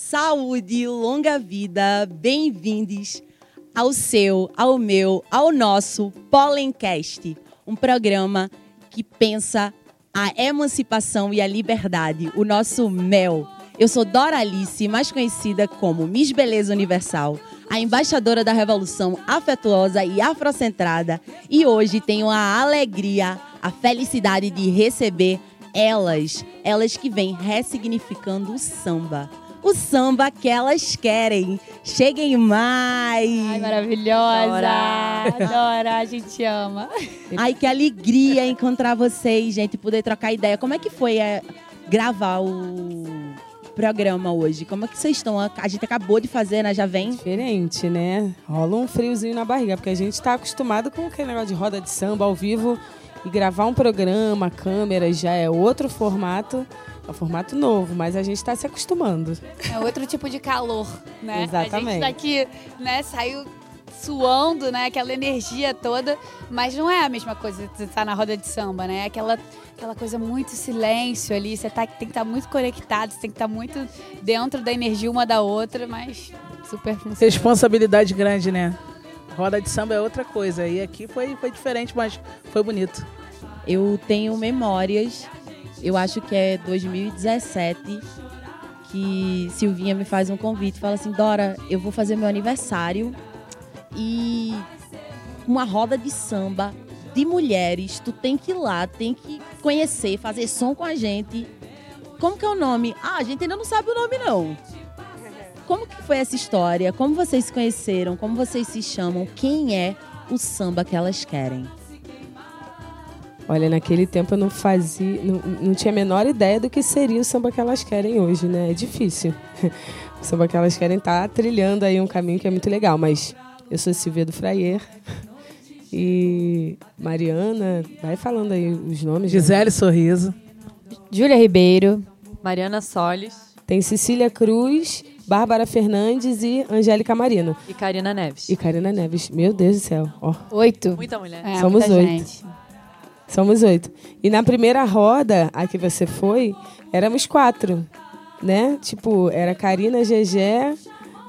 saúde, longa vida, bem-vindos ao seu, ao meu, ao nosso Pollencast, um programa que pensa a emancipação e a liberdade, o nosso mel. Eu sou Dora Alice, mais conhecida como Miss Beleza Universal, a embaixadora da revolução afetuosa e afrocentrada, e hoje tenho a alegria, a felicidade de receber elas, elas que vêm ressignificando o samba o samba que elas querem. Cheguem mais! Ai, maravilhosa! Dora, Dora a gente ama. Ai, que alegria encontrar vocês, gente, poder trocar ideia. Como é que foi é, gravar o programa hoje? Como é que vocês estão? A gente acabou de fazer, né? Já vem? Diferente, né? Rola um friozinho na barriga, porque a gente está acostumado com aquele negócio de roda de samba ao vivo e gravar um programa, câmera já é outro formato. É um formato novo, mas a gente está se acostumando. É outro tipo de calor, né? Exatamente. A gente daqui, né, saiu suando, né? Aquela energia toda, mas não é a mesma coisa que você tá na roda de samba, né? Aquela, aquela coisa muito silêncio ali, você tá, tem que estar tá muito conectado, você tem que estar tá muito dentro da energia uma da outra, mas super funciona. Responsabilidade grande, né? Roda de samba é outra coisa. E aqui foi, foi diferente, mas foi bonito. Eu tenho memórias eu acho que é 2017 que Silvinha me faz um convite, fala assim, Dora, eu vou fazer meu aniversário e uma roda de samba de mulheres, tu tem que ir lá, tem que conhecer, fazer som com a gente. Como que é o nome? Ah, a gente ainda não sabe o nome não. Como que foi essa história? Como vocês se conheceram? Como vocês se chamam? Quem é o samba que elas querem? Olha, naquele tempo eu não fazia, não, não tinha a menor ideia do que seria o samba que elas querem hoje, né? É difícil. O samba que elas querem estar tá trilhando aí um caminho que é muito legal, mas eu sou Silvia do Fraier. E Mariana, vai falando aí os nomes. Gisele né? Sorriso. Júlia Ribeiro. Mariana Solis. Tem Cecília Cruz, Bárbara Fernandes e Angélica Marino. E Karina Neves. E Karina Neves. Meu Deus do céu. Ó. Oito. Muita mulher. É, Somos muita oito. Gente. Somos oito. E na primeira roda, a que você foi, éramos quatro, né? Tipo, era Karina, Gegé,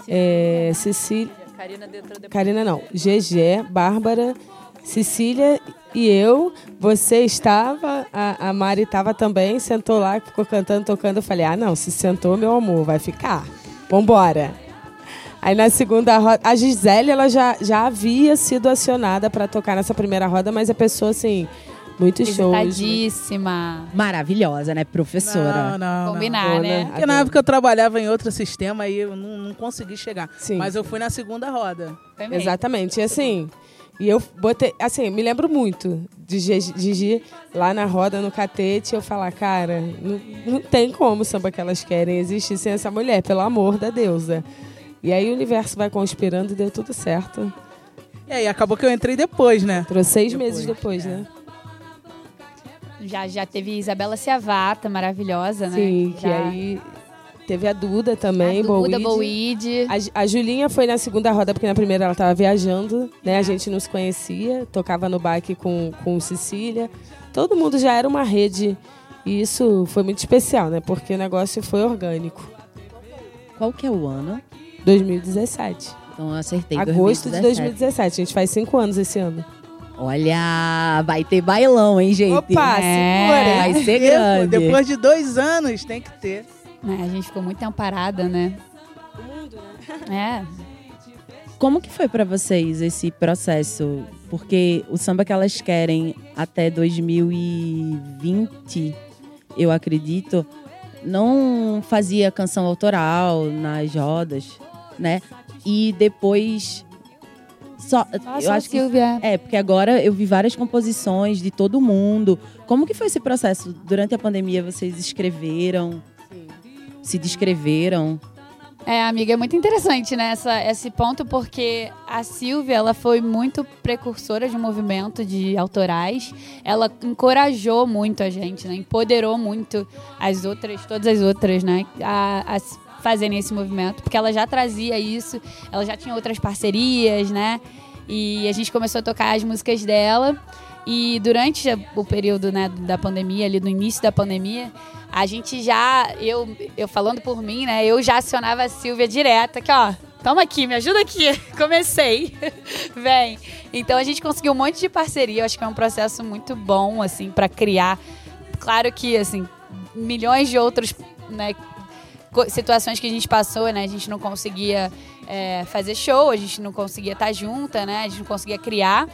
é, Cecília... Karina depois. Karina não. Gegé, Bárbara, Cecília e eu. Você estava, a, a Mari estava também, sentou lá, ficou cantando, tocando. Eu falei, ah, não, se sentou, meu amor, vai ficar. Vambora. Aí na segunda roda, a Gisele ela já, já havia sido acionada para tocar nessa primeira roda, mas a pessoa assim, Muitos shows. Visitadíssima. Maravilhosa, né, professora? Não, não, Combinar, não. né? Porque na época eu trabalhava em outro sistema e eu não, não consegui chegar. Sim. Mas eu fui na segunda roda. Também. Exatamente. E assim, e eu botei, assim, me lembro muito de Gi- Gigi lá na roda, no catete, eu falar, cara, não, não tem como o samba que elas querem existir sem essa mulher, pelo amor da deusa. E aí o universo vai conspirando e deu tudo certo. E aí acabou que eu entrei depois, né? Trouxe seis Depois, meses depois, é. né? Já, já teve Isabela Ciavata, maravilhosa, né? Sim, que Já- aí teve a Duda também, a Duda. Bowied. A, a Julinha foi na segunda roda, porque na primeira ela estava viajando, né? A gente não se conhecia, tocava no baque com, com Cecília. Todo mundo já era uma rede. E isso foi muito especial, né? Porque o negócio foi orgânico. Qual que é o ano? 2017. Então eu acertei. Agosto de 2017. 2017. A gente faz cinco anos esse ano. Olha, vai ter bailão, hein, gente? Opa, É. segura! Vai ser Depois- grande. Depois de dois anos tem que ter. né, a gente ficou muito tempo parada, né? É. Como que foi pra vocês esse processo? Porque o samba que elas querem até 2020, eu acredito, não fazia canção autoral nas rodas, né? E depois só Nossa, eu acho que Silvia. é, porque agora eu vi várias composições de todo mundo. Como que foi esse processo? Durante a pandemia vocês escreveram? Se descreveram? É, amiga, é muito interessante, né, essa, esse ponto, porque a Silvia, ela foi muito precursora de um movimento de autorais. Ela encorajou muito a gente, né, empoderou muito as outras, todas as outras, né, a, a fazerem esse movimento, porque ela já trazia isso, ela já tinha outras parcerias, né, e a gente começou a tocar as músicas dela. E durante o período né, da pandemia, ali no início da pandemia, a gente já, eu, eu falando por mim, né, eu já acionava a Silvia direto, aqui ó, toma aqui, me ajuda aqui, comecei, vem. Então a gente conseguiu um monte de parceria, eu acho que é um processo muito bom, assim, para criar. Claro que, assim, milhões de outros, né, situações que a gente passou, né, a gente não conseguia é, fazer show, a gente não conseguia estar junta, né, a gente não conseguia criar.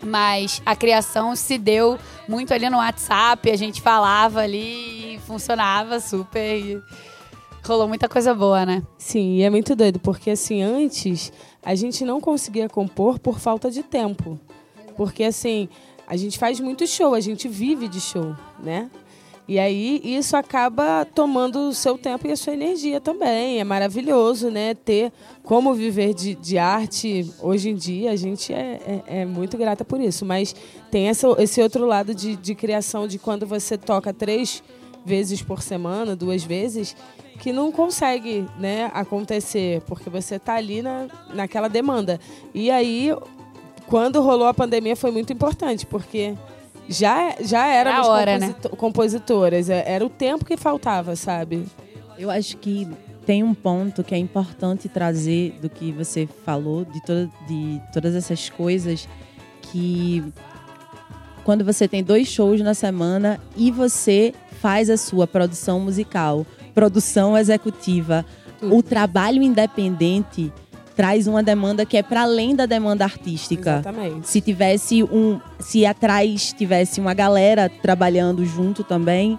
Mas a criação se deu muito ali no WhatsApp, a gente falava ali e funcionava super. E rolou muita coisa boa, né? Sim, e é muito doido, porque assim, antes a gente não conseguia compor por falta de tempo. Porque assim, a gente faz muito show, a gente vive de show, né? E aí isso acaba tomando o seu tempo e a sua energia também. É maravilhoso, né? Ter como viver de, de arte hoje em dia, a gente é, é, é muito grata por isso. Mas tem essa, esse outro lado de, de criação de quando você toca três vezes por semana, duas vezes, que não consegue né, acontecer, porque você está ali na, naquela demanda. E aí, quando rolou a pandemia, foi muito importante, porque já, já éramos Era a hora, né? composito- compositoras, é- era o tempo que faltava, sabe? Eu acho que tem um ponto que é importante trazer do que você falou, de, toda, de todas essas coisas, que quando você tem dois shows na semana e você faz a sua produção musical, produção executiva, o trabalho independente traz uma demanda que é para além da demanda artística. Exatamente. Se tivesse um, se atrás tivesse uma galera trabalhando junto também,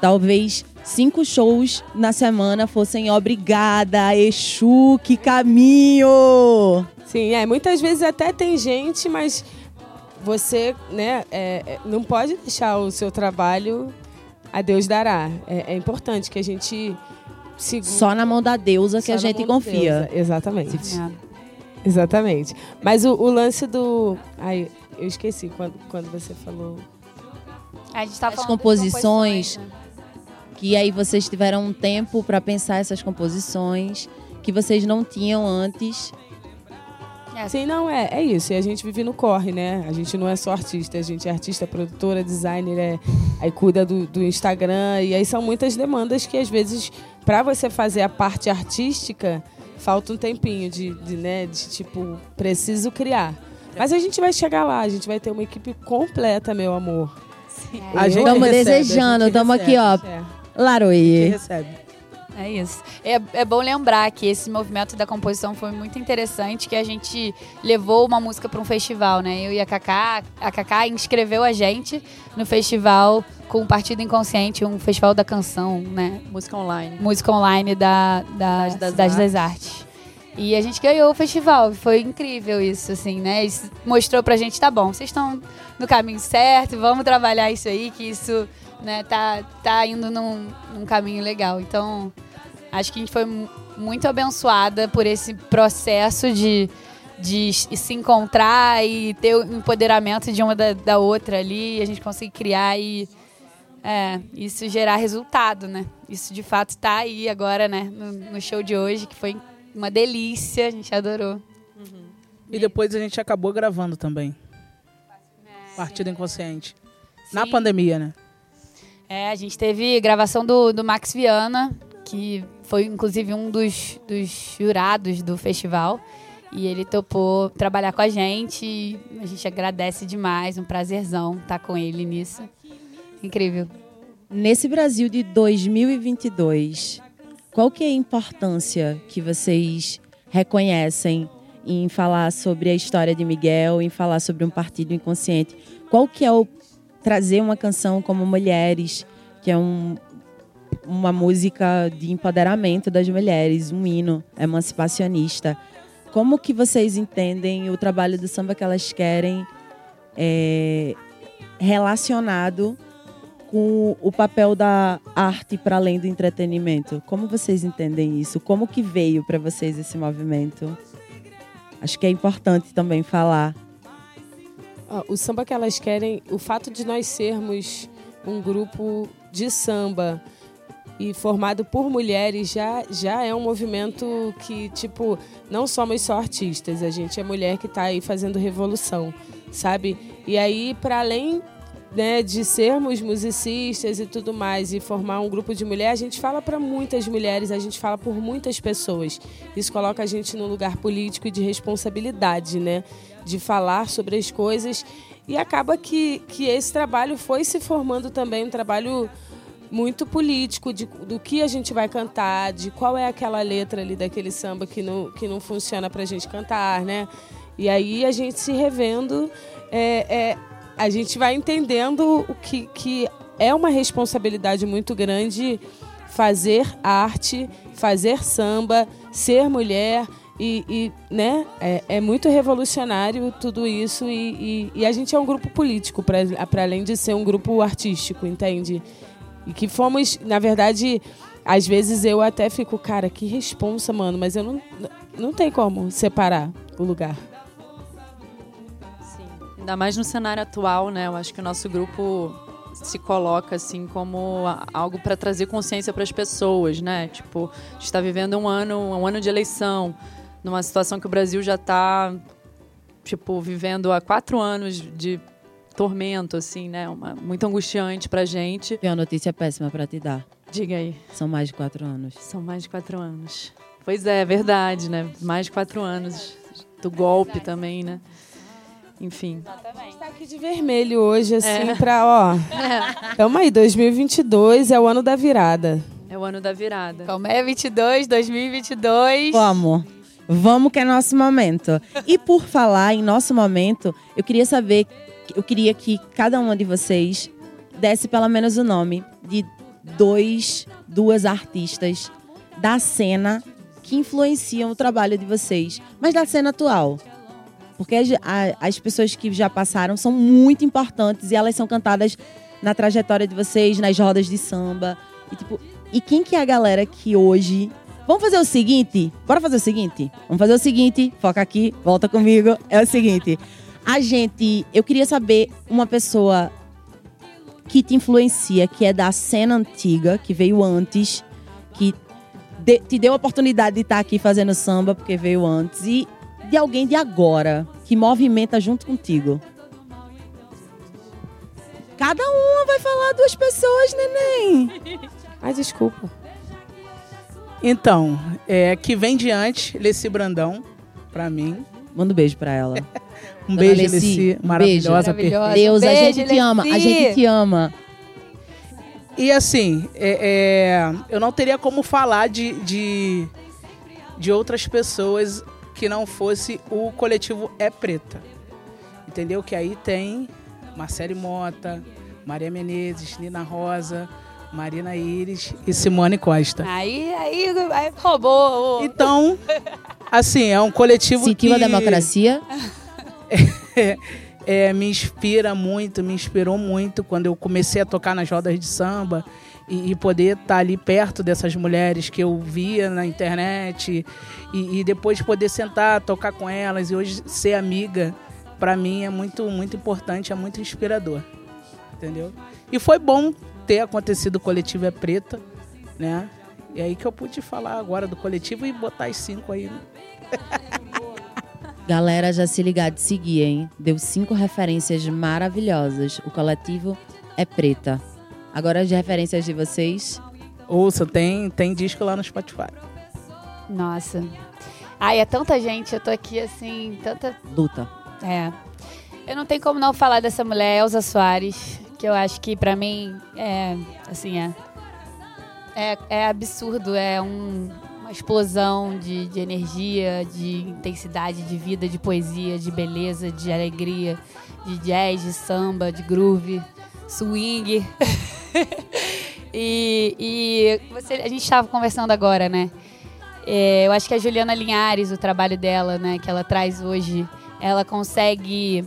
talvez cinco shows na semana fossem obrigada, Exu, que caminho! Sim, é. Muitas vezes até tem gente, mas você né, é, é, não pode deixar o seu trabalho a Deus dará. É, é importante que a gente segure. Só na mão da deusa que só a gente confia. Exatamente. É. Exatamente. Mas o, o lance do. Ai, eu esqueci quando, quando você falou. A gente tava As falando das composições. né? Que aí vocês tiveram um tempo para pensar essas composições que vocês não tinham antes. É. Sim, não, é, é isso. E a gente vive no corre, né? A gente não é só artista, a gente é artista, produtora, designer, é, aí cuida do, do Instagram. E aí são muitas demandas que, às vezes, para você fazer a parte artística, falta um tempinho de, de, né, de tipo, preciso criar. Mas a gente vai chegar lá, a gente vai ter uma equipe completa, meu amor. A gente Tamo recebe, a desejando, gente tamo recebe. aqui, ó. É. Laroie. recebe. É isso. É, é bom lembrar que esse movimento da composição foi muito interessante, que a gente levou uma música para um festival, né? Eu e a Kaká, a Kaká inscreveu a gente no festival com o Partido Inconsciente, um festival da canção, né? Música online. Música online da, da Das- das Cidade das Artes. E a gente ganhou o festival. Foi incrível isso, assim, né? Isso mostrou pra gente, tá bom, vocês estão no caminho certo, vamos trabalhar isso aí, que isso né, tá, tá indo num, num caminho legal. Então, acho que a gente foi mu- muito abençoada por esse processo de, de se encontrar e ter o empoderamento de uma da, da outra ali, e a gente conseguir criar e é, isso gerar resultado, né? Isso de fato tá aí agora, né? No, no show de hoje, que foi uma delícia, a gente adorou. E depois a gente acabou gravando também. Partido Inconsciente. Na Sim. pandemia, né? É, a gente teve gravação do, do Max Viana, que foi inclusive um dos, dos jurados do festival. E ele topou trabalhar com a gente. A gente agradece demais, um prazerzão estar com ele nisso. Incrível. Nesse Brasil de 2022, qual que é a importância que vocês reconhecem em falar sobre a história de Miguel, em falar sobre um partido inconsciente? Qual que é o trazer uma canção como Mulheres, que é um, uma música de empoderamento das mulheres, um hino emancipacionista? Como que vocês entendem o trabalho do samba que elas querem é, relacionado com o papel da arte para além do entretenimento. Como vocês entendem isso? Como que veio para vocês esse movimento? Acho que é importante também falar. O samba que elas querem, o fato de nós sermos um grupo de samba e formado por mulheres já, já é um movimento que, tipo, não somos só artistas, a gente é mulher que está aí fazendo revolução, sabe? E aí, para além né, de sermos musicistas e tudo mais e formar um grupo de mulheres, a gente fala para muitas mulheres, a gente fala por muitas pessoas. Isso coloca a gente num lugar político e de responsabilidade, né? De falar sobre as coisas. E acaba que, que esse trabalho foi se formando também um trabalho muito político de, do que a gente vai cantar, de qual é aquela letra ali daquele samba que não, que não funciona para a gente cantar, né? E aí a gente se revendo, é, é, a gente vai entendendo o que, que é uma responsabilidade muito grande fazer arte, fazer samba, ser mulher e, e né, é, é, muito revolucionário tudo isso e, e, e a gente é um grupo político para além de ser um grupo artístico, entende? E que fomos, na verdade, às vezes eu até fico, cara, que responsa, mano, mas eu não, não tem como separar o lugar. Ainda mais no cenário atual, né? Eu acho que o nosso grupo se coloca assim como algo para trazer consciência para as pessoas, né? Tipo, a gente está vivendo um ano, um ano de eleição, numa situação que o Brasil já está tipo vivendo há quatro anos de tormento, assim, né? Uma, muito angustiante pra gente. Tem uma notícia péssima para te dar. Diga aí. São mais de quatro anos. São mais de quatro anos. Pois é, é verdade, né? Mais de quatro anos do golpe também, né? Enfim. Está aqui de vermelho hoje, assim, é. pra, ó. Tamo aí, 2022 é o ano da virada. É o ano da virada. Como é 22, 2022? Vamos. Vamos que é nosso momento. E por falar em nosso momento, eu queria saber eu queria que cada uma de vocês desse pelo menos o nome de dois, duas artistas da cena que influenciam o trabalho de vocês, mas da cena atual. Porque as, as pessoas que já passaram são muito importantes e elas são cantadas na trajetória de vocês, nas rodas de samba. E, tipo, e quem que é a galera que hoje. Vamos fazer o seguinte? Bora fazer o seguinte? Vamos fazer o seguinte. Foca aqui, volta comigo. É o seguinte. A gente. Eu queria saber uma pessoa que te influencia, que é da cena antiga, que veio antes, que de, te deu a oportunidade de estar aqui fazendo samba, porque veio antes, e de alguém de agora, que movimenta junto contigo. Cada uma vai falar duas pessoas, neném. Ai, desculpa. Então, é, que vem diante, Leci Brandão, pra mim. Manda um beijo pra ela. um beijo, Leci. Leci maravilhosa, maravilhosa. Deus, beijo, a gente Leci. te ama. A gente te ama. E assim, é, é, eu não teria como falar de, de, de outras pessoas que não fosse o coletivo É Preta. Entendeu? Que aí tem Marcele Mota, Maria Menezes, Nina Rosa, Marina Iris e Simone Costa. Aí, aí, aí roubou. Então, assim, é um coletivo Sentiu que... a democracia? é, me inspira muito, me inspirou muito quando eu comecei a tocar nas rodas de samba e, e poder estar ali perto dessas mulheres que eu via na internet e, e depois poder sentar, tocar com elas e hoje ser amiga, para mim é muito, muito importante, é muito inspirador, entendeu? E foi bom ter acontecido o coletivo é preta, né? E aí que eu pude falar agora do coletivo e botar as cinco aí. Né? Galera, já se ligar de seguir, hein? Deu cinco referências maravilhosas. O coletivo é preta. Agora as referências de vocês. Ouça, tem, tem disco lá no Spotify. Nossa. Ai, é tanta gente, eu tô aqui assim, tanta. Luta. É. Eu não tenho como não falar dessa mulher, Elza Soares, que eu acho que pra mim é. Assim, é. É, é absurdo, é um, uma explosão de, de energia, de intensidade, de vida, de poesia, de beleza, de alegria, de jazz, de samba, de groove, swing. e e você, a gente estava conversando agora, né? É, eu acho que a Juliana Linhares, o trabalho dela, né, que ela traz hoje, ela consegue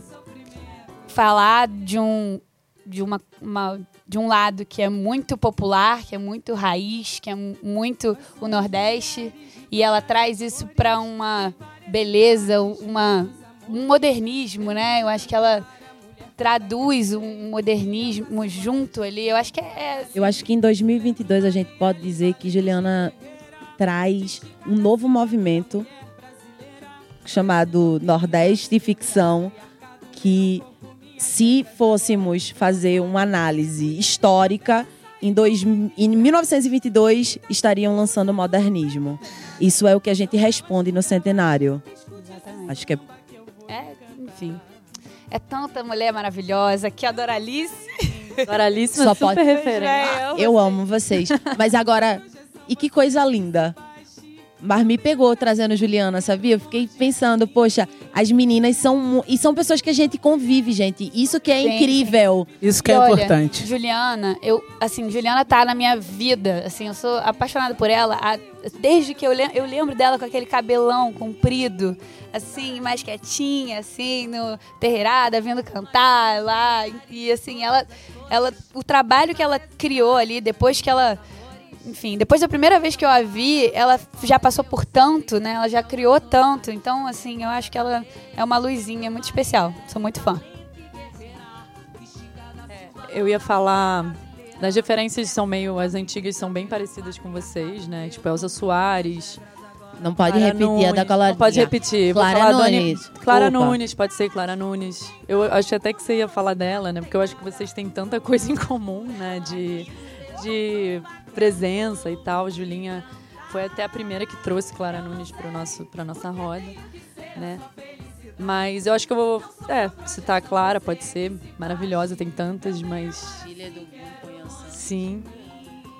falar de um de uma, uma, de um lado que é muito popular, que é muito raiz, que é muito o Nordeste, e ela traz isso para uma beleza, uma um modernismo, né? Eu acho que ela traduz um modernismo junto ali. Eu acho que é. Eu acho que em 2022 a gente pode dizer que Juliana traz um novo movimento chamado Nordeste Ficção, que se fôssemos fazer uma análise histórica, em, dois, em 1922 estariam lançando o modernismo. Isso é o que a gente responde no centenário. Exatamente. Acho que é É, enfim. É tanta mulher maravilhosa que a Doralice. Doralíssima, Só super pode- referência. Eu amo vocês. Mas agora, e que coisa linda. Mas me pegou trazendo Juliana, sabia? Eu fiquei pensando, poxa, as meninas são. E são pessoas que a gente convive, gente. Isso que é Sim, incrível. Isso que E é olha, importante. Juliana, eu, assim, Juliana tá na minha vida, assim, eu sou apaixonada por ela a- desde que eu, lem- eu lembro dela com aquele cabelão comprido, assim, mais quietinha, assim, no terreirada, vindo cantar lá, e, assim, ela, ela, o trabalho que ela criou ali, depois que ela, enfim, depois da primeira vez que eu a vi, ela já passou por tanto, né, ela já criou tanto, então, assim, eu acho que ela é uma luzinha muito especial, sou muito fã. Eu ia falar. Das referências são meio. As antigas são bem parecidas com vocês, né? Tipo, Elza Soares. Não pode Clara repetir a Nunes. da coladinha. Não pode repetir. Clara falar Doni- Nunes. Clara Opa. Nunes, pode ser Clara Nunes. Eu acho até que você ia falar dela, né? Porque eu acho que vocês têm tanta coisa em comum, né? De, de presença e tal. Julinha foi até a primeira que trouxe Clara Nunes para nosso para nossa roda, né? Mas eu acho que eu vou é, citar a Clara, pode ser maravilhosa, tem tantas, mas Sim.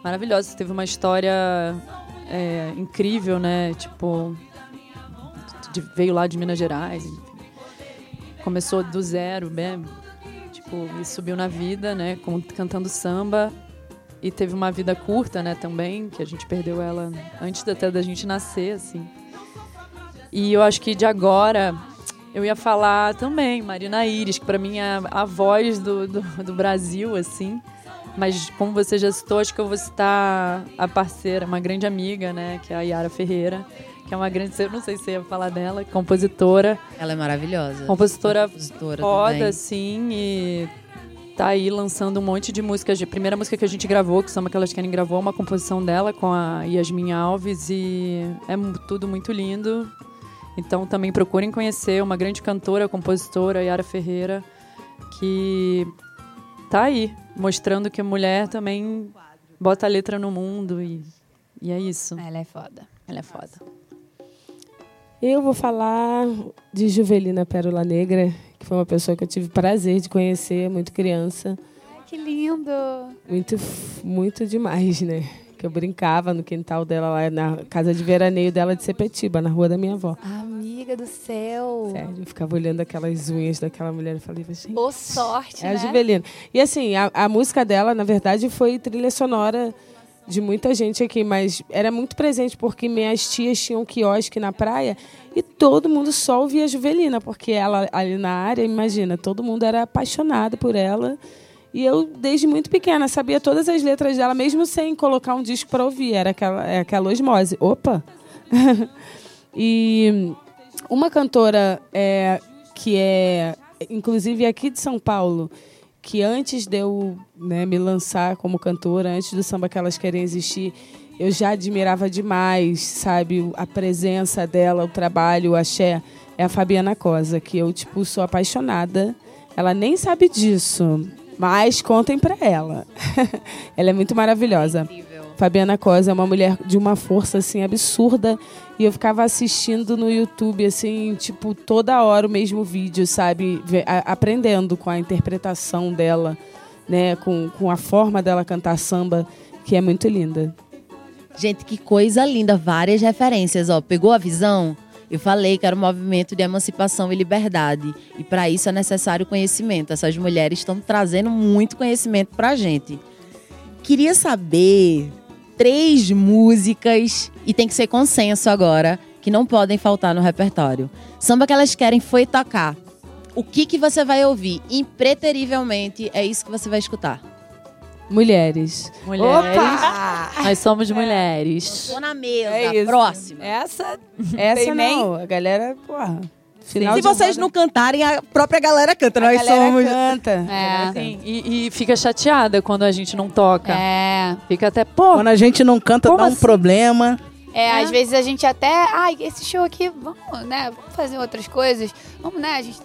Maravilhosa. Teve uma história é, incrível, né? Tipo, de- veio lá de Minas Gerais. Começou do zero, né? Tipo, e subiu na vida, né? com- cantando samba. E teve uma vida curta, né? Também, que a gente perdeu ela antes até da gente nascer, assim. E eu acho que de agora eu ia falar também Marina Iris, que pra mim é a voz do, do, do Brasil, assim. Mas como você já citou, acho que eu vou citar a parceira, uma grande amiga, né? Que é a Yara Ferreira. Que é uma grande, eu não sei se você ia falar dela, compositora. Ela é maravilhosa. Compositora Compositora Foda, também. assim, e tá aí lançando um monte de músicas. A primeira música que a gente gravou, que Samba Que Elas Querem gravou, é uma composição dela com a Yasmin Alves e é tudo muito lindo. Então também procurem conhecer uma grande cantora, compositora, Yara Ferreira, que tá aí, mostrando que a mulher também bota a letra no mundo e, e é isso. Ela é foda. Ela é foda. Eu vou falar de Juvelina Pérola Negra, foi uma pessoa que eu tive prazer de conhecer, muito criança. Que lindo! Muito, muito demais, né? Que eu brincava no quintal dela, lá na casa de veraneio dela de Sepetiba, na rua da minha avó. Amiga do céu! Sério, eu ficava olhando aquelas unhas daquela mulher e falei, gente, Ô, sorte, é a né? Juvelina. E assim, a, a música dela, na verdade, foi trilha sonora de muita gente aqui, mas era muito presente porque minhas tias tinham quiosque na praia e todo mundo só ouvia Juvelina, porque ela ali na área, imagina, todo mundo era apaixonado por ela. E eu, desde muito pequena, sabia todas as letras dela, mesmo sem colocar um disco para ouvir. Era aquela, é aquela osmose. Opa! e uma cantora é, que é, inclusive aqui de São Paulo, que antes de eu né, me lançar como cantora, antes do samba que elas querem existir, eu já admirava demais, sabe, a presença dela, o trabalho, o axé, é a Fabiana Cosa, que eu, tipo, sou apaixonada. Ela nem sabe disso, mas contem pra ela. ela é muito maravilhosa. Fabiana Cosa é uma mulher de uma força assim absurda e eu ficava assistindo no YouTube assim, tipo, toda hora o mesmo vídeo, sabe, a- aprendendo com a interpretação dela, né, com, com a forma dela cantar samba, que é muito linda. Gente, que coisa linda. Várias referências, ó. Pegou a visão? Eu falei que era um movimento de emancipação e liberdade. E para isso é necessário conhecimento. Essas mulheres estão trazendo muito conhecimento pra gente. Queria saber três músicas, e tem que ser consenso agora, que não podem faltar no repertório. Samba que elas querem foi tocar. O que, que você vai ouvir? Impreterivelmente é isso que você vai escutar. Mulheres. Mulheres. Nós somos mulheres. Tô na mesa. É isso. Próxima. Essa Essa Tem nem- não, a galera, porra. Final Se de vocês roda, não cantarem, a própria galera canta. a Nós galera somos. canta. É. Sim, e, e fica chateada quando a gente não toca. é. Fica até, pô, Quando a gente não canta, dá um assim? problema. É, às vezes a gente até. Ai, esse show aqui, vamos, né? Vamos fazer outras coisas. Vamos, né? A gente.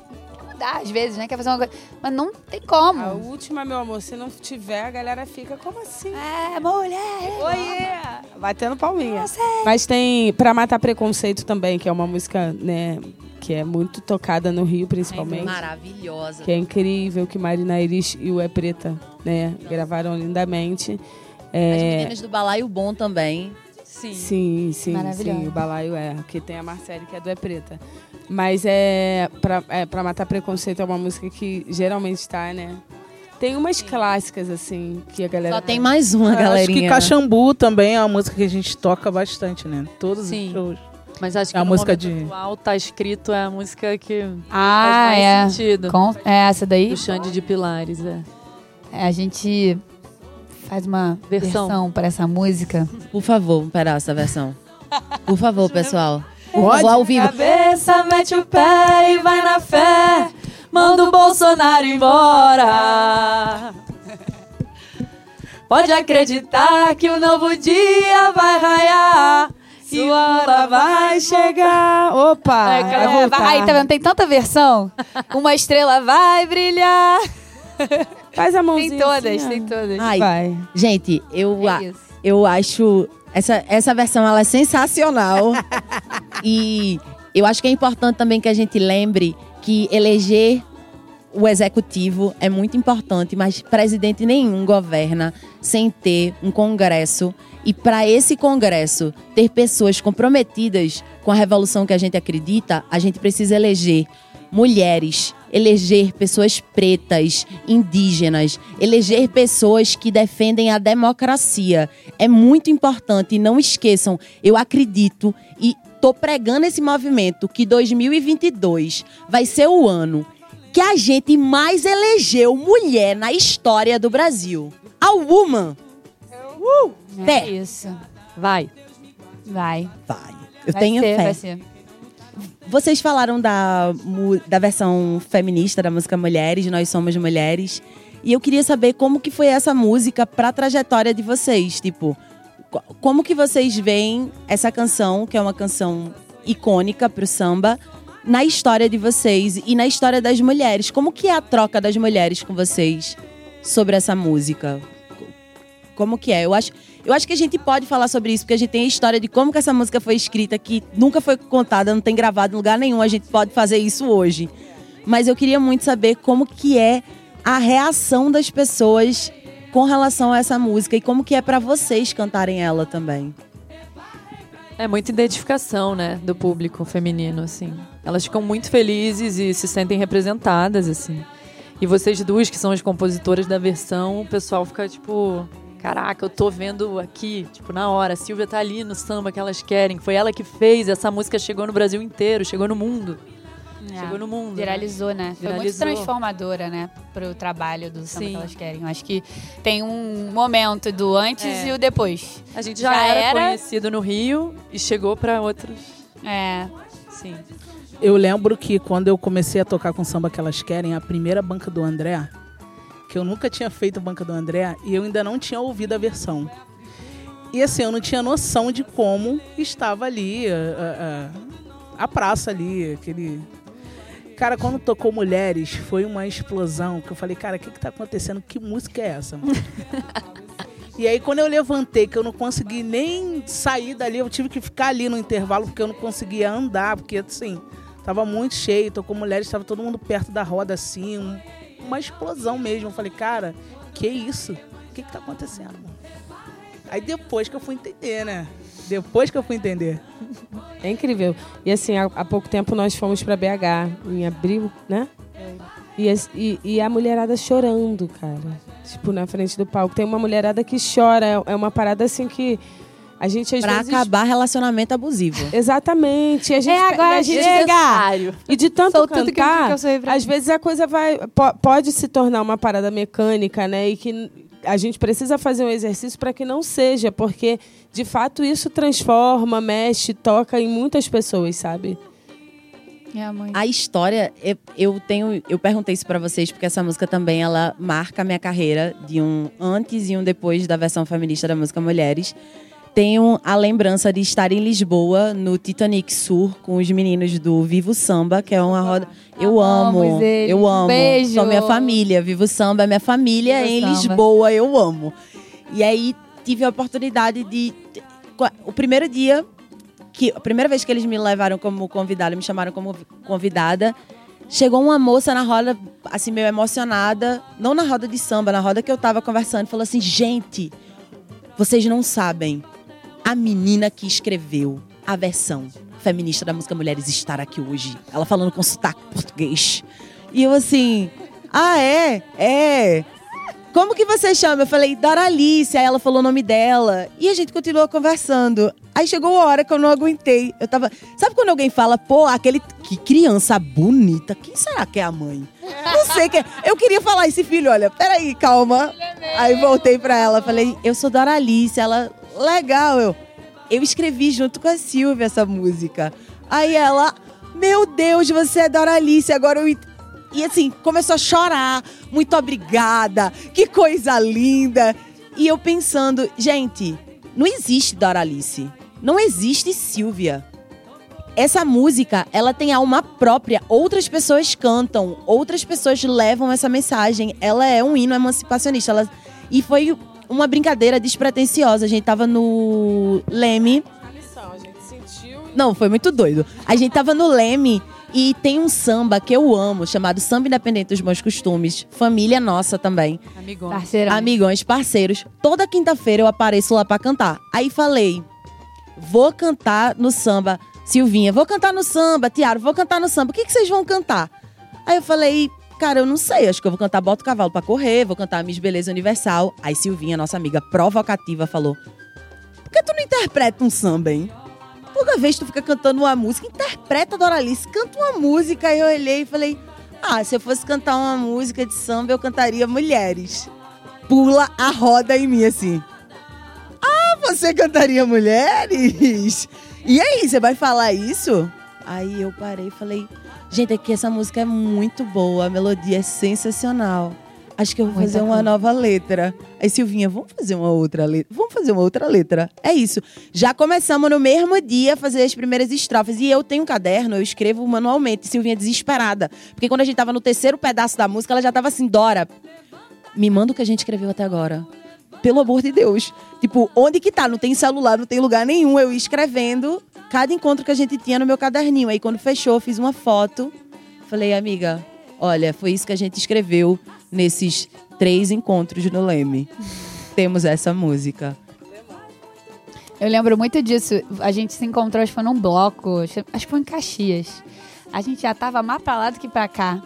mudar às vezes, né? Quer fazer uma coisa. Mas não tem como. A última, meu amor, se não tiver, a galera fica como assim? É, mulher. Oiê! Batendo palminha. Mas tem Pra Matar Preconceito também, que é uma música, né, que é muito tocada no Rio, principalmente. Maravilhosa. Que é incrível, que Marina Iris e o É Preta, né, gravaram lindamente. As É, meninas do Balaio Bom também. Sim. Sim, sim, sim. O balaio é. Que tem a Marcele, que é do É Preta. Mas é pra, é. pra Matar Preconceito é uma música que geralmente tá, né? Tem umas clássicas, assim, que a galera. Só tem mais uma, Acho que galerinha. Caxambu também é uma música que a gente toca bastante, né? Todos Sim. os shows. Mas acho que É a no música de- atual tá escrito é a música que Ah, faz mais é. sentido. Com, é essa daí. Do Xande de Pilares, é. É, a gente faz uma Versão. versão, para essa música. Por favor, um pedaço da versão. Por favor, pessoal. Pode? ao vivo. Cabeça, mete o pé e vai na fé. Manda o Bolsonaro embora. Pode acreditar que o novo dia vai raiar. E a hora vai chegar. Opa! É, voltar. Aí, tá vendo? Tem tanta versão. Uma estrela vai brilhar. Faz a mãozinha. Tem todas, assim, tem todas. Ai, Vai. gente, eu, a- É isso. eu acho essa, essa versão ela é sensacional. e eu acho que é importante também que a gente lembre que eleger o executivo é muito importante, mas presidente nenhum governa sem ter um congresso. E para esse congresso ter pessoas comprometidas com a revolução que a gente acredita, a gente precisa eleger mulheres, eleger pessoas pretas, indígenas, eleger pessoas que defendem a democracia. É muito importante, não esqueçam, eu acredito e tô pregando esse movimento que 2022 vai ser o ano que a gente mais elegeu mulher na história do Brasil. A Woman. É Fé. isso. Vai. Vai. Vai. Eu vai tenho ser, fé. Vai ser. Vocês falaram da, da versão feminista da música Mulheres, Nós Somos Mulheres. E eu queria saber como que foi essa música pra trajetória de vocês. Tipo, co- como que vocês veem essa canção, que é uma canção icônica pro samba, na história de vocês e na história das mulheres? Como que é a troca das mulheres com vocês sobre essa música? Como que é? Eu acho, eu acho que a gente pode falar sobre isso, porque a gente tem a história de como que essa música foi escrita, que nunca foi contada, não tem gravado em lugar nenhum. A gente pode fazer isso hoje. Mas eu queria muito saber como que é a reação das pessoas com relação a essa música e como que é pra vocês cantarem ela também. É muita identificação, né, do público feminino, assim. Elas ficam muito felizes e se sentem representadas, assim. E vocês duas, que são as compositoras da versão, o pessoal fica tipo. Caraca, eu tô vendo aqui, tipo, na hora. A Silvia tá ali no samba que elas querem. Foi ela que fez. Essa música chegou no Brasil inteiro, chegou no mundo. Chegou no mundo. né? Viralizou, né? Foi muito transformadora, né? Pro trabalho do samba Sim. que elas querem. Eu acho que tem um momento do antes É. e o depois. A gente já, Já era, era. conhecido no Rio e chegou pra outros. É. Sim. Eu lembro que quando eu comecei a tocar com samba que elas querem, a primeira banca do André, que eu nunca tinha feito banca do André e eu ainda não tinha ouvido a versão. E assim, eu não tinha noção de como estava ali a, a- a- a praça ali, aquele. Cara, quando tocou Mulheres, foi uma explosão. Que eu falei, cara, o que, que tá acontecendo? Que música é essa, mano? E aí, quando eu levantei, que eu não consegui nem sair dali, eu tive que ficar ali no intervalo, porque eu não conseguia andar, porque assim, tava muito cheio, tocou mulheres, estava todo mundo perto da roda, assim, um- uma explosão mesmo. Eu falei, cara, que isso? O que que tá acontecendo? Aí depois que eu fui entender, né? Depois que eu fui entender. É incrível. E assim, há, há pouco tempo nós fomos pra BH, em abril, né? E, as- e- e a mulherada chorando, cara. Tipo, na frente do palco. Tem uma mulherada que chora. É- É uma parada assim que a gente às Pra vezes. acabar relacionamento abusivo. Exatamente. E a gente, É, agora e a gente chega. E de tanto Sou tudo que eu- cantar, que eu às vezes a coisa vai po- pode se tornar uma parada mecânica, né? E que a gente precisa fazer um exercício para que não seja, porque de fato isso transforma, mexe, toca em muitas pessoas, sabe? É, mãe. A história, eu, eu tenho, eu perguntei isso pra vocês porque essa música também ela marca a minha carreira de um antes e um depois da versão feminista da música Mulheres. Tenho a lembrança de estar em Lisboa, no Titanic Sur, com os meninos do Vivo Samba, que é uma roda. Eu Amamos amo, eles. eu amo. Beijo. Sou minha família. Vivo Samba é minha família Vivo em Samba. Lisboa, eu amo. E aí tive a oportunidade de. O primeiro dia, que a primeira vez que eles me levaram como convidada, me chamaram como convidada, chegou uma moça na roda, assim, meio emocionada, não na roda de samba, na roda que eu tava conversando, falou assim: gente, vocês não sabem, a menina que escreveu a versão feminista da música Mulheres estar aqui hoje. Ela falando com sotaque português. E eu assim, ah, é? É. Como que você chama? Eu falei, Doralice. Aí ela falou o nome dela. E a gente continuou conversando. Aí chegou a hora que eu não aguentei. Eu tava. Sabe quando alguém fala, pô, aquele. Que criança bonita. Quem será que é a mãe? Não sei quem é. Eu queria falar esse filho, olha, peraí, calma. Aí voltei pra ela, falei, eu sou Doralice. Ela, legal, eu. Eu escrevi junto com a Silvia essa música. Aí ela, meu Deus, você é Doralice. Agora eu. E assim, começou a chorar. Muito obrigada. Que coisa linda. E eu pensando, gente, não existe Doralice. Não existe Silvia. Essa música, ela tem alma própria. Outras pessoas cantam, outras pessoas levam essa mensagem. Ela é um hino emancipacionista. Ela... E foi uma brincadeira despretensiosa. A gente tava no Leme. A lição, a gente sentiu Não, foi muito doido. A gente tava no Leme e tem um samba que eu amo, chamado Samba Independente dos Bons Costumes. Família nossa também. Amigão. Parceirão. Amigões, parceiros. Toda quinta-feira eu apareço lá pra cantar. Aí falei, vou cantar no samba. Silvinha, vou cantar no samba. Tiago, vou cantar no samba. O que, que vocês vão cantar? Aí eu falei, cara, eu não sei. Acho que eu vou cantar Bota o Cavalo pra Correr, vou cantar Miss Beleza Universal. Aí Silvinha, nossa amiga provocativa, falou, por que tu não interpreta um samba, hein? Toda vez tu fica cantando uma música, interpreta Doralice, canta uma música. Aí eu olhei e falei, ah, se eu fosse cantar uma música de samba, eu cantaria Mulheres. Pula a roda em mim, assim. Ah, você cantaria Mulheres? E aí, você vai falar isso? Aí eu parei e falei, gente, é que essa música é muito boa, a melodia é sensacional. Acho que eu vou Muita fazer uma coisa. nova letra. Aí, Silvinha, vamos fazer uma outra letra? Vamos fazer uma outra letra. É isso. Já começamos no mesmo dia a fazer as primeiras estrofes. E eu tenho um caderno, eu escrevo manualmente. Silvinha desesperada. Porque quando a gente tava no terceiro pedaço da música, ela já tava assim, Dora, me manda o que a gente escreveu até agora. Pelo amor de Deus. Tipo, onde que tá? Não tem celular, não tem lugar nenhum. Eu ia escrevendo cada encontro que a gente tinha no meu caderninho. Aí quando fechou, fiz uma foto. Falei, amiga, olha, foi isso que a gente escreveu nesses três encontros no Leme. Temos essa música. Eu lembro muito disso. A gente se encontrou, acho que foi num bloco, acho que foi em Caxias. A gente já tava mais pra lá do que pra cá.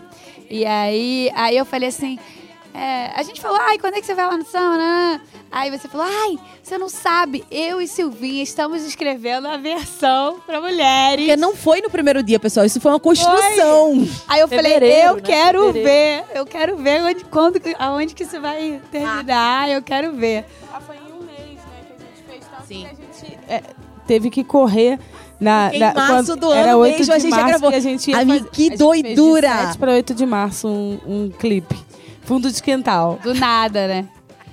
E aí, aí eu falei assim. é, a gente falou, ai, quando é que você vai lá no samba? Aí você falou, ai, você não sabe, eu e Silvinha estamos escrevendo a versão pra mulheres. Porque não foi no primeiro dia, pessoal. Isso foi uma construção. Aí eu falei, Fevereiro, eu né? quero Fevereiro. ver, eu quero ver onde, quando, aonde que isso vai terminar, eu quero ver. Ah, foi em um mês, né, que a gente fez tanto Sim. que a gente é, teve que correr na, Em na- março quando- do era ano 8 mesmo, de a gente já março gravou. que a gente ia Amiga, fazer- que a gente doidura! Fez de 7 para 8 de março um, um clipe. Fundo de quintal. Do nada, né?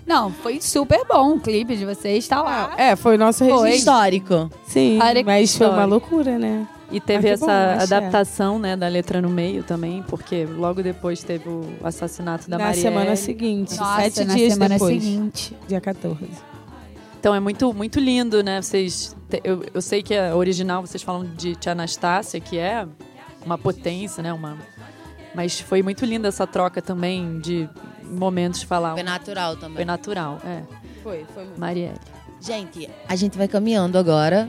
Não, foi super bom o clipe de vocês, tá lá. É, foi o nosso registro. Histórico. Sim, Olha que mas foi uma loucura, né? E teve Ah, bom, essa achei. adaptação, né, da letra no meio também, porque logo depois teve o assassinato da na Marielle. semana seguinte, Nossa, sete na dias semana depois, seguinte. dia 14. Então é muito, muito lindo, né? Vocês, eu, eu sei que a original vocês falam de Tia Anastácia, que é uma potência, né? Uma, mas foi muito linda essa troca também de momentos de falar. Foi natural também. Foi natural, é. Foi, foi Marielle. Gente, a gente vai caminhando agora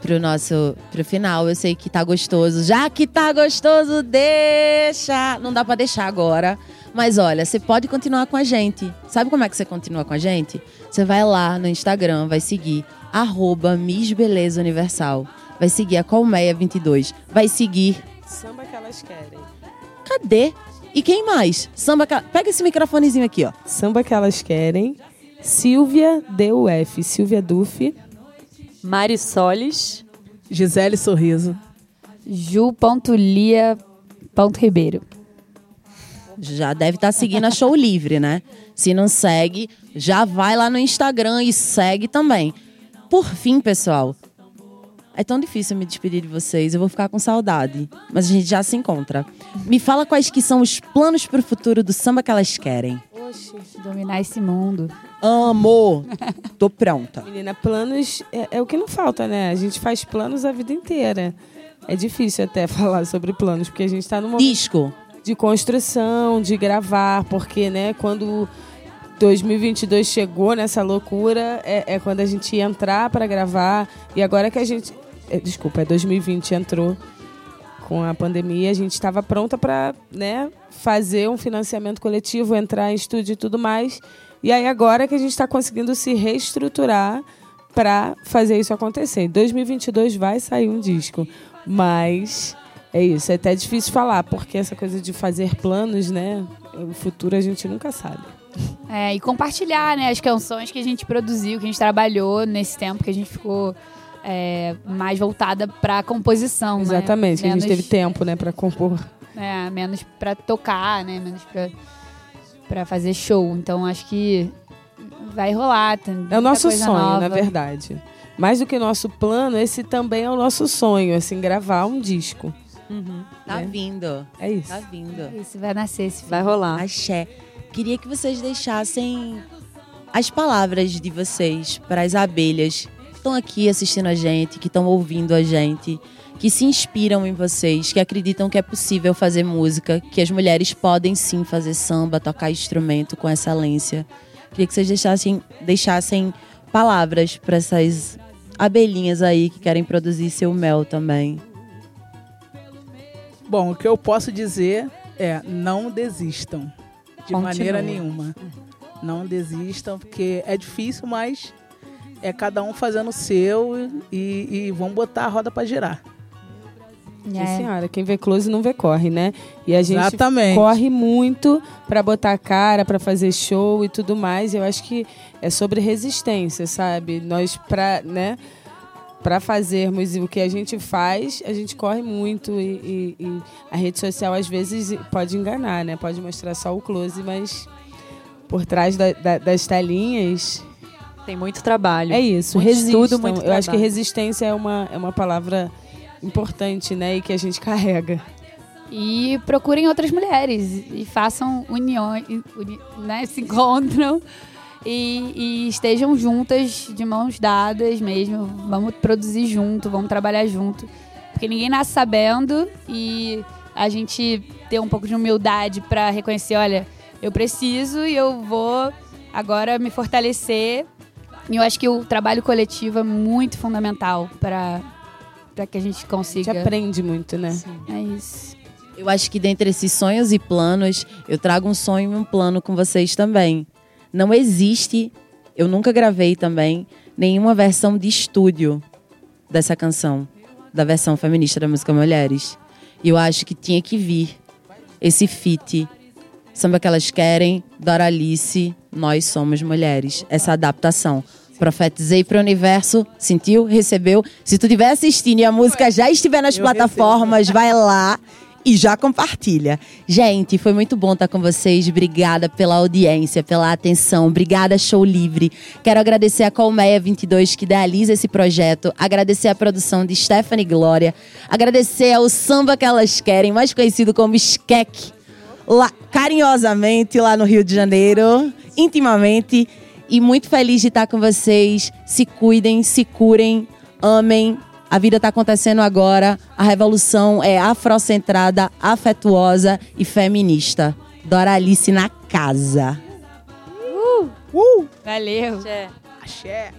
pro nosso pro final. Eu sei que tá gostoso. Já que tá gostoso, deixa. Não dá pra deixar agora. Mas olha, você pode continuar com a gente. Sabe como é que você continua com a gente? Você vai lá no Instagram, vai seguir arroba Miss Beleza Universal. Vai seguir a Colmeia22. Vai seguir. Samba que elas querem. Cadê? E quem mais? Samba. Pega esse microfonezinho aqui, ó. Samba que elas querem. Silvia DUF, Silvia Duff. Mari Solis. Gisele Sorriso. ju.lia.ribeiro. já deve estar seguindo a Show Livre, né? Se não segue, já vai lá no Instagram e segue também. por fim, pessoal, é tão difícil me despedir de vocês, eu vou ficar com saudade, mas a gente já se encontra. Me fala quais que são os planos para o futuro do samba que elas querem. Oxe. Dominar esse mundo. Amo! Tô pronta. Menina, planos é, é o que não falta, né? A gente faz planos a vida inteira. É difícil até falar sobre planos, porque a gente está num momento Disco. de construção, de gravar, porque, né, quando 2022 chegou nessa loucura, é, é quando a gente ia entrar para gravar. E agora que a gente. É, desculpa, é 2020 entrou com a pandemia, a gente estava pronta para né, fazer um financiamento coletivo, entrar em estúdio e tudo mais. E aí agora que a gente está conseguindo se reestruturar para fazer isso acontecer. Em 2022 vai sair um disco, mas é isso. É até difícil falar, porque essa coisa de fazer planos, né? O futuro a gente nunca sabe. É, e compartilhar, né, as canções que a gente produziu, que a gente trabalhou nesse tempo que a gente ficou é, mais voltada pra composição, né? Exatamente, que a gente Menos- teve tempo, né, para compor. É, menos pra tocar, né? Menos pra, pra fazer show. Então acho que vai rolar. Tem É o nosso coisa sonho, nova. na verdade. Mais do que nosso plano, esse também é o nosso sonho, assim, gravar um disco. Tá É. vindo. É isso. Tá vindo. Isso vai nascer esse filme. Vai rolar. Axé. Queria que vocês deixassem as palavras de vocês para as abelhas estão aqui assistindo a gente, que estão ouvindo a gente, que se inspiram em vocês, que acreditam que é possível fazer música, que as mulheres podem sim fazer samba, tocar instrumento com excelência. Queria que vocês deixassem, deixassem palavras para essas abelhinhas aí que querem produzir seu mel também. Bom, o que eu posso dizer é não desistam. De Continua. maneira nenhuma. Não desistam, porque é difícil, mas é cada um fazendo o seu e, e vamos botar a roda para girar. Sim, É. senhora. Quem vê close não vê corre, né? E a gente Exatamente. corre muito para botar a cara, para fazer show e tudo mais. Eu acho que é sobre resistência, sabe? Nós para, né, para fazermos o que a gente faz, a gente corre muito e, e- e a rede social às vezes pode enganar, né? Pode mostrar só o close, mas por trás da- da- das telinhas Tem muito trabalho. é isso, Muito resistam. estudo, muito Eu acho que trabalho. resistência é uma, é uma palavra importante, né? E que a gente carrega. E procurem outras mulheres e façam uniões, uni- né? Se encontram e, e estejam juntas, de mãos dadas mesmo. Vamos produzir junto, vamos trabalhar junto. Porque ninguém nasce sabendo e a gente ter um pouco de humildade para reconhecer, olha, eu preciso e eu vou agora me fortalecer. E eu acho que o trabalho coletivo é muito fundamental para para que a gente A gente consiga. aprende muito, né? É isso. Eu acho que dentre esses sonhos e planos, eu trago um sonho e um plano com vocês também. Não existe, eu nunca gravei também, nenhuma versão de estúdio dessa canção, da versão feminista da música Mulheres. E eu acho que tinha que vir esse feat. Samba que elas querem, Doralice, Nós Somos Mulheres. Essa adaptação. Profetizei para o universo, sentiu, recebeu. Se tu estiver assistindo e a música já estiver nas Eu plataformas, vai lá e já compartilha. Gente, foi muito bom estar com vocês. Obrigada pela audiência, pela atenção. Obrigada, Show Livre. Quero agradecer a Colmeia 22 que idealiza esse projeto. Agradecer a produção de Stephanie Glória. Agradecer ao Samba que elas querem, mais conhecido como Skek. Lá, carinhosamente lá no Rio de Janeiro, intimamente. E muito feliz de estar com vocês. Se cuidem, se curem, amem. A vida está acontecendo agora. A revolução é afrocentrada, afetuosa e feminista. Doralice na casa. Uh! Valeu. É. Axé!